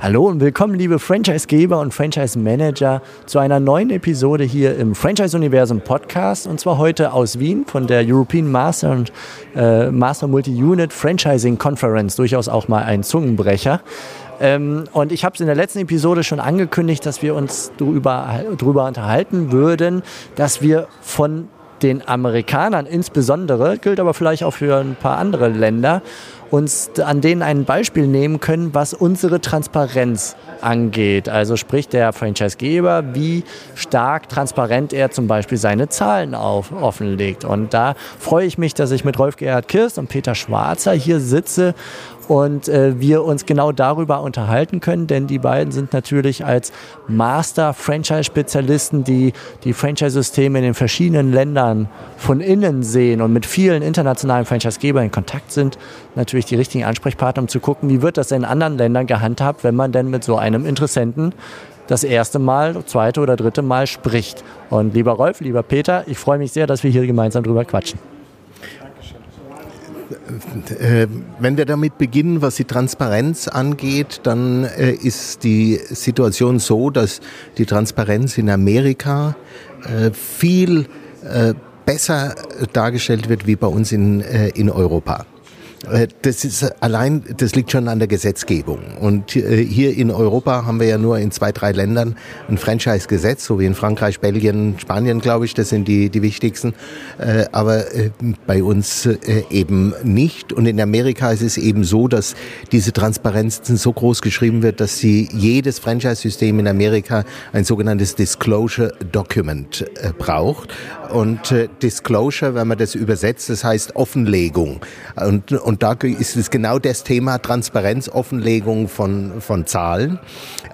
Hallo und willkommen, liebe Franchise-Geber und Franchise-Manager, zu einer neuen Episode hier im Franchise-Universum Podcast. Und zwar heute aus Wien von der European Master und äh, Master Multi-Unit Franchising Conference. Durchaus auch mal ein Zungenbrecher. Ähm, und ich habe es in der letzten Episode schon angekündigt, dass wir uns darüber, darüber unterhalten würden, dass wir von den Amerikanern insbesondere, gilt aber vielleicht auch für ein paar andere Länder, uns an denen ein Beispiel nehmen können, was unsere Transparenz angeht. Also sprich der Franchisegeber, wie stark transparent er zum Beispiel seine Zahlen auf, offenlegt. Und da freue ich mich, dass ich mit Rolf Gerhard Kirst und Peter Schwarzer hier sitze und äh, wir uns genau darüber unterhalten können, denn die beiden sind natürlich als Master-Franchise-Spezialisten, die die Franchise-Systeme in den verschiedenen Ländern von innen sehen und mit vielen internationalen Franchise-Gebern in Kontakt sind, natürlich die richtigen Ansprechpartner, um zu gucken, wie wird das in anderen Ländern gehandhabt, wenn man denn mit so einem Interessenten das erste Mal, zweite oder dritte Mal spricht. Und lieber Rolf, lieber Peter, ich freue mich sehr, dass wir hier gemeinsam drüber quatschen. Äh, wenn wir damit beginnen, was die Transparenz angeht, dann äh, ist die Situation so, dass die Transparenz in Amerika äh, viel besser dargestellt wird wie bei uns in, in Europa. Äh, das ist allein, das liegt schon an der Gesetzgebung. Und äh, hier in Europa haben wir ja nur in zwei, drei Ländern ein Franchise-Gesetz, so wie in Frankreich, Belgien, Spanien, glaube ich, das sind die, die wichtigsten. Äh, aber bei uns eben nicht. Und in Amerika ist es eben so, dass diese Transparenz so groß geschrieben wird, dass sie jedes Franchise-System in Amerika ein sogenanntes Disclosure Document braucht. Und Disclosure, wenn man das übersetzt, das heißt Offenlegung. Und und da ist es genau das Thema Transparenz, Offenlegung von, von Zahlen.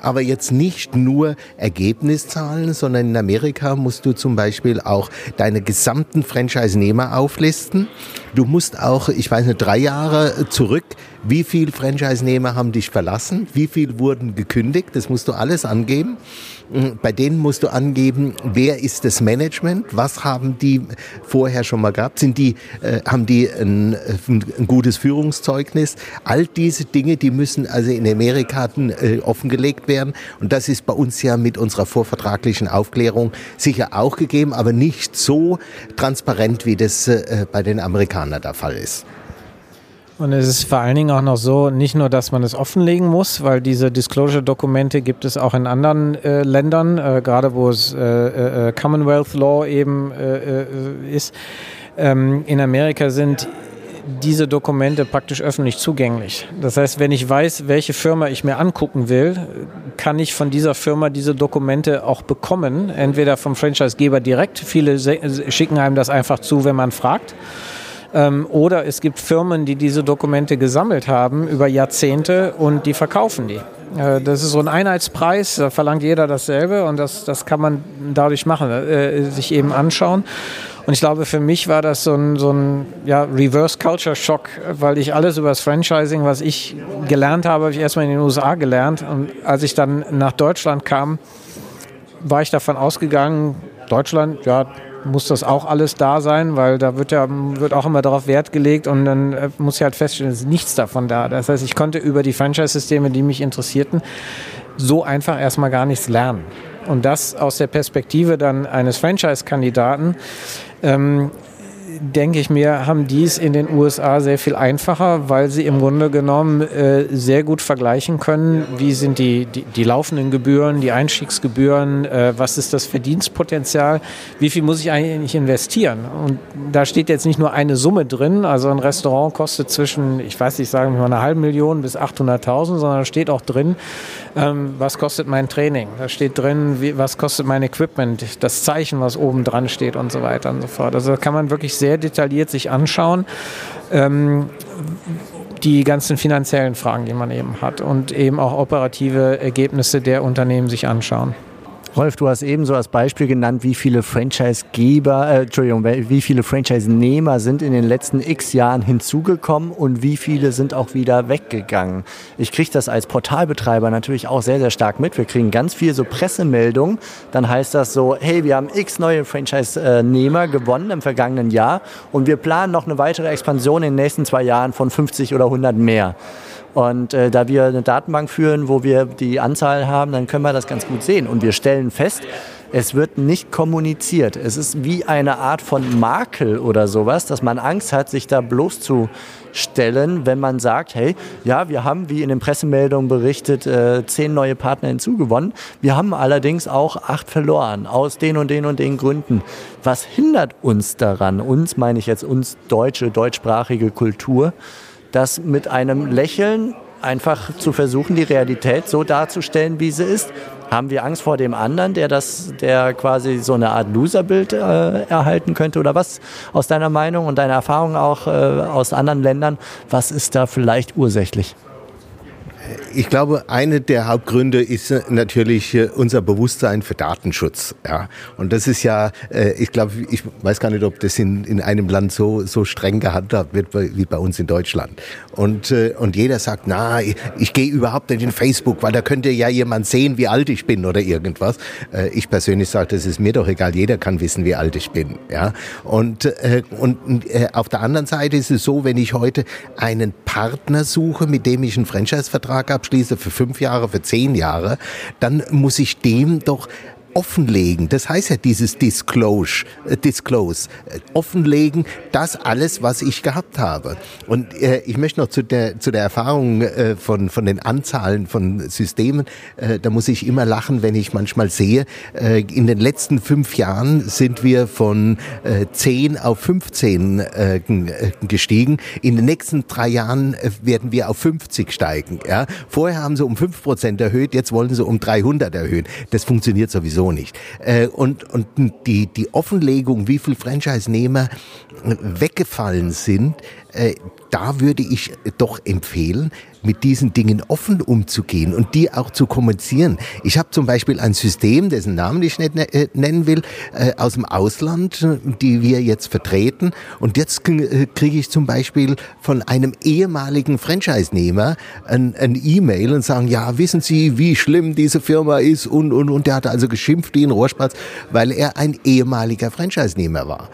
Aber jetzt nicht nur Ergebniszahlen, sondern in Amerika musst du zum Beispiel auch deine gesamten Franchise-Nehmer auflisten. Du musst auch, ich weiß nicht, drei Jahre zurück, wie viel Franchise-Nehmer haben dich verlassen, wie viel wurden gekündigt, das musst du alles angeben. Mhm, bei denen musst du angeben, wer ist das Management, was haben die vorher schon mal gehabt, sind die, äh, haben die ein, ein, gutes Führungszeugnis. All diese Dinge, die müssen also in Amerika äh, offengelegt werden. Und das ist bei uns ja mit unserer vorvertraglichen Aufklärung sicher auch gegeben, aber nicht so transparent, wie das äh, bei den Amerikanern der Fall ist. Und es ist vor allen Dingen auch noch so, nicht nur, dass man es offenlegen muss, weil diese Disclosure-Dokumente gibt es auch in anderen äh, Ländern, äh, gerade wo es äh, äh Commonwealth Law eben äh, äh, ist. Ähm, in Amerika sind diese Dokumente praktisch öffentlich zugänglich. Das heißt, wenn ich weiß, welche Firma ich mir angucken will, kann ich von dieser Firma diese Dokumente auch bekommen. Entweder vom Franchisegeber direkt. Viele schicken einem das einfach zu, wenn man fragt. Ähm, oder es gibt Firmen, die diese Dokumente gesammelt haben über Jahrzehnte und die verkaufen die. Äh, das ist so ein Einheitspreis, da verlangt jeder dasselbe und das, das kann man dadurch machen, äh, sich eben anschauen. Und ich glaube, für mich war das so ein, so ein ja, Reverse Culture Shock, weil ich alles über das Franchising, was ich gelernt habe, habe ich erstmal in den USA gelernt. Und als ich dann nach Deutschland kam, war ich davon ausgegangen, Deutschland, ja, muss das auch alles da sein, weil da wird ja wird auch immer darauf Wert gelegt und dann äh, muss ich halt feststellen, es ist nichts davon da. Das heißt, ich konnte über die Franchise-Systeme, die mich interessierten, so einfach erstmal gar nichts lernen. Und das aus der Perspektive dann eines Franchise-Kandidaten ähm, denke ich mir, haben dies in den USA sehr viel einfacher, weil sie im Grunde genommen äh, sehr gut vergleichen können, wie sind die, die, die laufenden Gebühren, die Einstiegsgebühren, äh, was ist das Verdienstpotenzial, wie viel muss ich eigentlich investieren. Und da steht jetzt nicht nur eine Summe drin, also ein Restaurant kostet zwischen, ich weiß nicht, sagen wir mal eine halbe Million bis 800.000, sondern da steht auch drin, ähm, was kostet mein Training, da steht drin, wie, was kostet mein Equipment, das Zeichen, was oben dran steht und so weiter und so fort. Also da kann man wirklich sehr detailliert sich anschauen. Ähm, die ganzen finanziellen Fragen, die man eben hat und eben auch operative Ergebnisse der Unternehmen sich anschauen. Rolf, du hast eben so als Beispiel genannt, wie viele Franchise-Geber, äh, Entschuldigung, wie viele Franchise-Nehmer sind in den letzten x Jahren hinzugekommen und wie viele sind auch wieder weggegangen. Ich kriege das als Portalbetreiber natürlich auch sehr, sehr stark mit. Wir kriegen ganz viel so Pressemeldungen. Dann heißt das so, hey, wir haben x neue Franchise-Nehmer gewonnen im vergangenen Jahr und wir planen noch eine weitere Expansion in den nächsten zwei Jahren von 50 oder 100 mehr. Und äh, da wir eine Datenbank führen, wo wir die Anzahl haben, dann können wir das ganz gut sehen. Und wir stellen fest, es wird nicht kommuniziert. Es ist wie eine Art von Makel oder sowas, dass man Angst hat, sich da bloßzustellen, wenn man sagt, hey, ja, wir haben, wie in den Pressemeldungen berichtet, äh, zehn neue Partner hinzugewonnen. Wir haben allerdings auch acht verloren, aus den und den und den Gründen. Was hindert uns daran, uns meine ich jetzt uns deutsche, deutschsprachige Kultur, das mit einem Lächeln einfach zu versuchen, die Realität so darzustellen, wie sie ist. Haben wir Angst vor dem anderen, der das, der quasi so eine Art Loserbild äh, erhalten könnte oder was? Aus deiner Meinung und deiner Erfahrung auch äh, aus anderen Ländern, was ist da vielleicht ursächlich? Ich glaube, eine der Hauptgründe ist äh, natürlich äh, unser Bewusstsein für Datenschutz. Ja, und das ist ja, äh, ich glaube, ich weiß gar nicht, ob das in, in einem Land so so streng gehandhabt wird wie bei uns in Deutschland. Und und jeder sagt, na, ich, ich gehe überhaupt nicht in Facebook, weil da könnte ja jemand sehen, wie alt ich bin oder irgendwas. Ich persönlich sage, das ist mir doch egal. Jeder kann wissen, wie alt ich bin. Ja, und und auf der anderen Seite ist es so, wenn ich heute einen Partner suche, mit dem ich einen Franchise-Vertrag abschließe für fünf Jahre, für zehn Jahre, dann muss ich dem doch offenlegen. Das heißt ja dieses Disclose, äh, Disclose, äh, offenlegen, das alles, was ich gehabt habe. Und äh, ich möchte noch zu der zu der Erfahrung äh, von von den Anzahlen von Systemen. Äh, da muss ich immer lachen, wenn ich manchmal sehe, äh, in den letzten fünf Jahren sind wir von äh, 10 auf 15 äh, äh, gestiegen. In den nächsten drei Jahren werden wir auf 50 steigen. Ja, vorher haben sie um fünf Prozent erhöht, jetzt wollen sie um 300 erhöhen. Das funktioniert sowieso sowieso nicht. Äh, und, und die, die Offenlegung, wie viele Franchise-Nehmer weggefallen sind, äh, da würde ich doch empfehlen, mit diesen Dingen offen umzugehen und die auch zu kommunizieren. Ich habe zum Beispiel ein System, dessen Namen ich nicht ne äh, nennen will, äh, aus dem Ausland, die wir jetzt vertreten. Und jetzt kriege ich zum Beispiel von einem ehemaligen Franchise-Nehmer ein, ein E-Mail und sagen, ja, wissen Sie, wie schlimm diese Firma ist und, und, und der hat also geschimpft wie ein Rohrspatz, weil er ein ehemaliger Franchise-Nehmer war.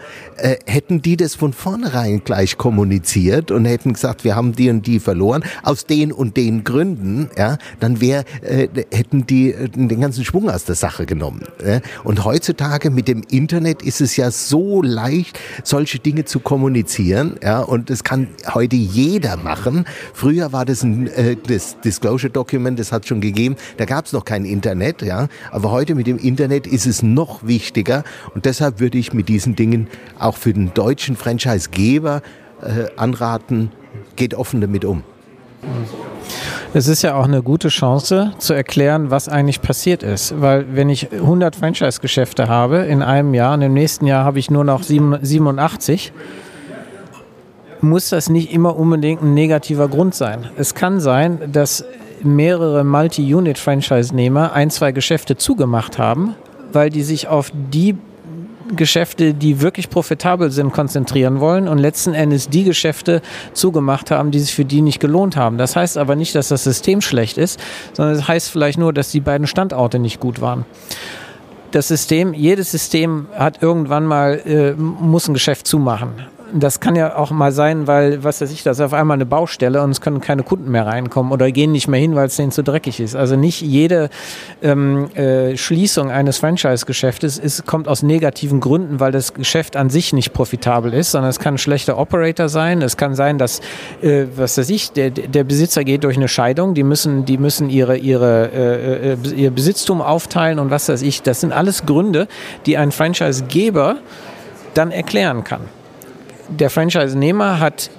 Hätten die das von vornherein gleich kommuniziert und hätten gesagt, wir haben die und die verloren, aus den und den Gründen, ja, dann wär, äh, hätten die äh, den ganzen Schwung aus der Sache genommen. Äh. Und heutzutage mit dem Internet ist es ja so leicht, solche Dinge zu kommunizieren, ja, und das kann heute jeder machen. Früher war das ein äh, das Disclosure Document, das hat schon gegeben, da gab es noch kein Internet, ja, aber heute mit dem Internet ist es noch wichtiger und deshalb würde ich mit diesen Dingen auch für den deutschen Franchisegeber äh, anraten, geht offen damit um. Es ist ja auch eine gute Chance zu erklären, was eigentlich passiert ist. Weil wenn ich 100 Franchise-Geschäfte habe in einem Jahr und im nächsten Jahr habe ich nur noch 87, muss das nicht immer unbedingt ein negativer Grund sein. Es kann sein, dass mehrere Multi-Unit-Franchise-Nehmer ein, zwei Geschäfte zugemacht haben, weil die sich auf die Geschäfte, die wirklich profitabel sind, konzentrieren wollen und letzten Endes die Geschäfte zugemacht haben, die sich für die nicht gelohnt haben. Das heißt aber nicht, dass das System schlecht ist, sondern es das heißt vielleicht nur, dass die beiden Standorte nicht gut waren das System, jedes System hat irgendwann mal, äh, muss ein Geschäft zumachen das kann ja auch mal sein, weil, was weiß ich, das ist auf einmal eine Baustelle und es können keine Kunden mehr reinkommen oder gehen nicht mehr hin, weil es denen zu dreckig ist. Also nicht jede ähm, äh, Schließung eines Franchise-Geschäftes kommt aus negativen Gründen, weil das Geschäft an sich nicht profitabel ist, sondern es kann ein schlechter Operator sein. Es kann sein, dass, äh, was weiß ich, der, der Besitzer geht durch eine Scheidung, die müssen, die müssen ihre, ihre, äh, äh ihr Besitztum aufteilen und was weiß ich. Das sind alles Gründe, die ein Franchise-Geber dann erklären kann der Franchise-Nehmer hat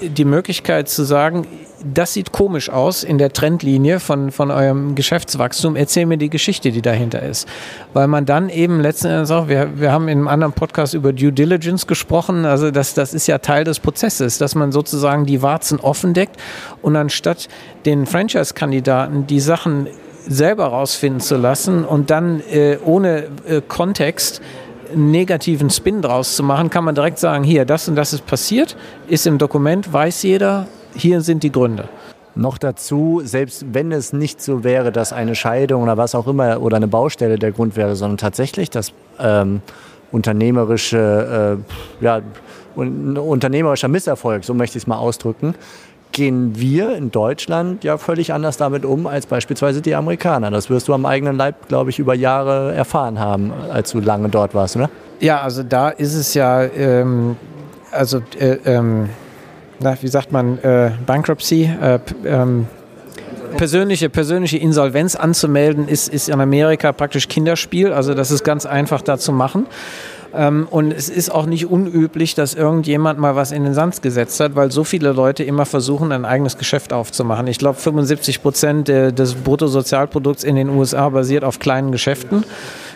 die Möglichkeit zu sagen, das sieht komisch aus in der Trendlinie von, von eurem Geschäftswachstum. Erzähl mir die Geschichte, die dahinter ist. Weil man dann eben letzten Endes auch, wir, wir haben in einem anderen Podcast über Due Diligence gesprochen, also das, das ist ja Teil des Prozesses, dass man sozusagen die Warzen offen deckt und anstatt den Franchise-Kandidaten die Sachen selber rausfinden zu lassen und dann äh, ohne äh, Kontext negativen Spin draus zu machen, kann man direkt sagen, hier, das und das ist passiert, ist im Dokument, weiß jeder, hier sind die Gründe. Noch dazu, selbst wenn es nicht so wäre, dass eine Scheidung oder was auch immer oder eine Baustelle der Grund wäre, sondern tatsächlich das ähm, unternehmerische, äh, ja, un unternehmerischer Misserfolg, so möchte ich es mal ausdrücken, gehen wir in Deutschland ja völlig anders damit um als beispielsweise die Amerikaner. Das wirst du am eigenen Leib, glaube ich, über Jahre erfahren haben, als du lange dort warst, oder? Ja, also da ist es ja, ähm, also äh, ähm, na, wie sagt man, äh, Bankruptcy, äh, ähm, persönliche, persönliche Insolvenz anzumelden, ist, ist in Amerika praktisch Kinderspiel. Also das ist ganz einfach da zu machen. Ähm, und es ist auch nicht unüblich, dass irgendjemand mal was in den Sand gesetzt hat, weil so viele Leute immer versuchen, ein eigenes Geschäft aufzumachen. Ich glaube, 75 Prozent des Bruttosozialprodukts in den USA basiert auf kleinen Geschäften.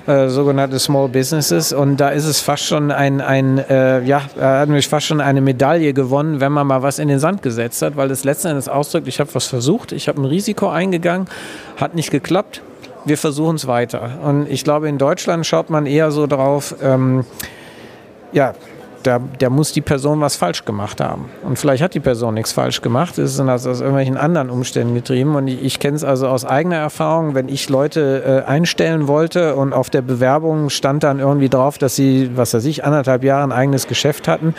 Äh, sogenannte Small Businesses. Und da ist es fast schon ein, ein äh, ja, er hat nämlich fast schon eine Medaille gewonnen, wenn man mal was in den Sand gesetzt hat, weil es letzten Endes ausdrückt, ich habe was versucht, ich habe ein Risiko eingegangen, hat nicht geklappt, wir versuchen es weiter. Und ich glaube, in Deutschland schaut man eher so drauf, ähm, ja, da, da muss die Person was falsch gemacht haben. Und vielleicht hat die Person nichts falsch gemacht, ist aus, aus irgendwelchen anderen Umständen getrieben. Und ich, ich kenne es also aus eigener Erfahrung, wenn ich Leute äh, einstellen wollte und auf der Bewerbung stand dann irgendwie drauf, dass sie, was weiß ich, anderthalb Jahre ein eigenes Geschäft hatten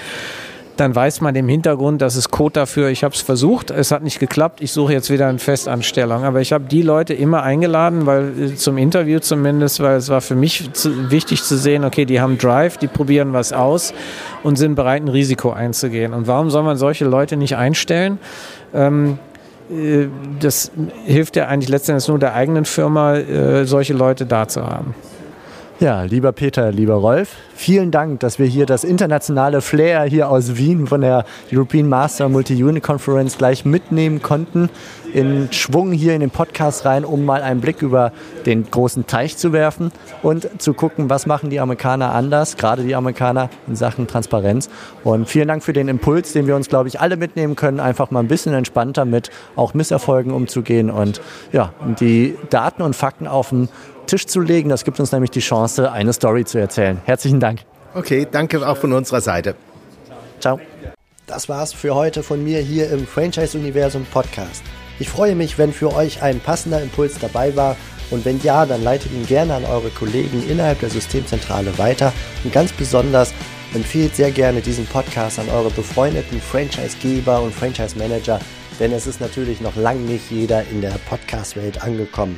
dann weiß man im Hintergrund, das ist Code dafür, ich habe es versucht, es hat nicht geklappt, ich suche jetzt wieder eine Festanstellung. Aber ich habe die Leute immer eingeladen, weil äh, zum Interview zumindest, weil es war für mich zu, wichtig zu sehen, okay, die haben Drive, die probieren was aus und sind bereit, ein Risiko einzugehen. Und warum soll man solche Leute nicht einstellen? Ähm, äh, das hilft ja eigentlich letztendlich nur der eigenen Firma, äh, solche Leute da zu haben. Ja, lieber Peter, lieber Rolf, vielen Dank, dass wir hier das internationale Flair hier aus Wien von der European Master Multi-Unit Conference gleich mitnehmen konnten. In Schwung hier in den Podcast rein, um mal einen Blick über den großen Teich zu werfen und zu gucken, was machen die Amerikaner anders, gerade die Amerikaner in Sachen Transparenz. Und vielen Dank für den Impuls, den wir uns, glaube ich, alle mitnehmen können, einfach mal ein bisschen entspannter mit auch Misserfolgen umzugehen und ja, die Daten und Fakten auf den Tisch zu legen. Das gibt uns nämlich die Chance, eine Story zu erzählen. Herzlichen Dank. Okay, danke auch von unserer Seite. Ciao. Das war's für heute von mir hier im Franchise Universum Podcast. Ich freue mich, wenn für euch ein passender Impuls dabei war und wenn ja, dann leitet ihn gerne an eure Kollegen innerhalb der Systemzentrale weiter und ganz besonders empfehlt sehr gerne diesen Podcast an eure befreundeten Franchisegeber und Franchise Manager, denn es ist natürlich noch lange nicht jeder in der Podcast-Welt angekommen.